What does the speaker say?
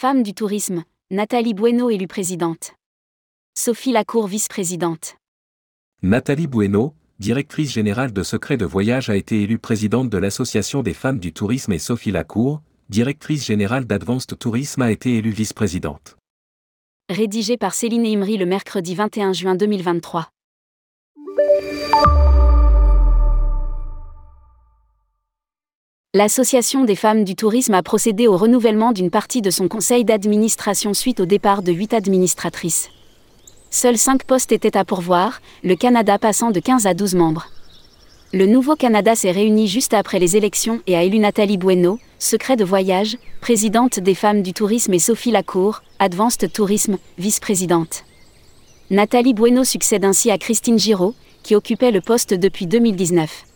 Femme du tourisme, Nathalie Bueno élue présidente. Sophie Lacour vice-présidente. Nathalie Bueno, directrice générale de Secret de Voyage a été élue présidente de l'Association des femmes du tourisme et Sophie Lacour, directrice générale d'Advanced Tourisme a été élue vice-présidente. Rédigé par Céline Imri le mercredi 21 juin 2023. L'Association des femmes du tourisme a procédé au renouvellement d'une partie de son conseil d'administration suite au départ de huit administratrices. Seuls cinq postes étaient à pourvoir, le Canada passant de 15 à 12 membres. Le Nouveau Canada s'est réuni juste après les élections et a élu Nathalie Bueno, secret de voyage, présidente des femmes du tourisme et Sophie Lacour, Advanced Tourisme, vice-présidente. Nathalie Bueno succède ainsi à Christine Giraud, qui occupait le poste depuis 2019.